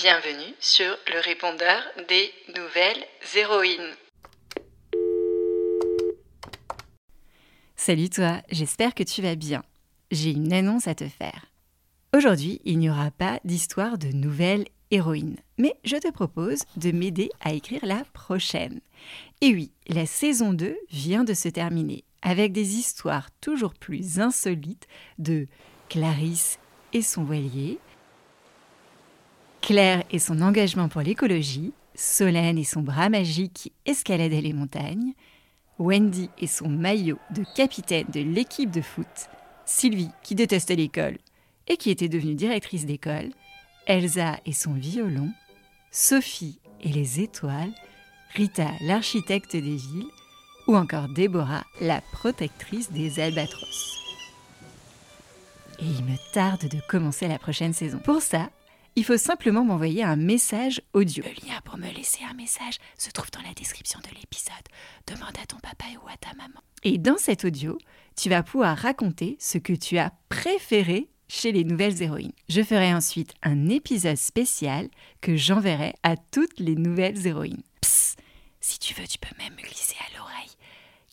Bienvenue sur le répondeur des nouvelles héroïnes. Salut toi, j'espère que tu vas bien. J'ai une annonce à te faire. Aujourd'hui, il n'y aura pas d'histoire de nouvelles héroïnes, mais je te propose de m'aider à écrire la prochaine. Et oui, la saison 2 vient de se terminer avec des histoires toujours plus insolites de Clarisse et son voilier, Claire et son engagement pour l'écologie, Solène et son bras magique qui escaladait les montagnes, Wendy et son maillot de capitaine de l'équipe de foot, Sylvie qui détestait l'école et qui était devenue directrice d'école, Elsa et son violon, Sophie et les étoiles, Rita l'architecte des villes, ou encore Déborah la protectrice des albatros. Et il me tarde de commencer la prochaine saison. Pour ça, il faut simplement m'envoyer un message audio. Le lien pour me laisser un message se trouve dans la description de l'épisode. Demande à ton papa ou à ta maman. Et dans cet audio, tu vas pouvoir raconter ce que tu as préféré chez les nouvelles héroïnes. Je ferai ensuite un épisode spécial que j'enverrai à toutes les nouvelles héroïnes. Psst, si tu veux, tu peux même me glisser à l'oreille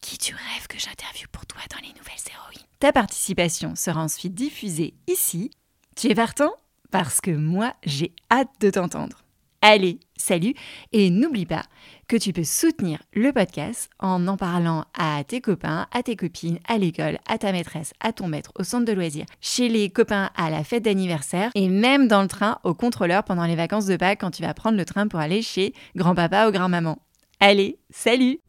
qui tu rêves que j'interviewe pour toi dans les nouvelles héroïnes? Ta participation sera ensuite diffusée ici. Tu es partant? Parce que moi, j'ai hâte de t'entendre. Allez, salut et n'oublie pas que tu peux soutenir le podcast en en parlant à tes copains, à tes copines, à l'école, à ta maîtresse, à ton maître, au centre de loisirs, chez les copains à la fête d'anniversaire et même dans le train au contrôleur pendant les vacances de Pâques quand tu vas prendre le train pour aller chez grand-papa ou grand-maman. Allez, salut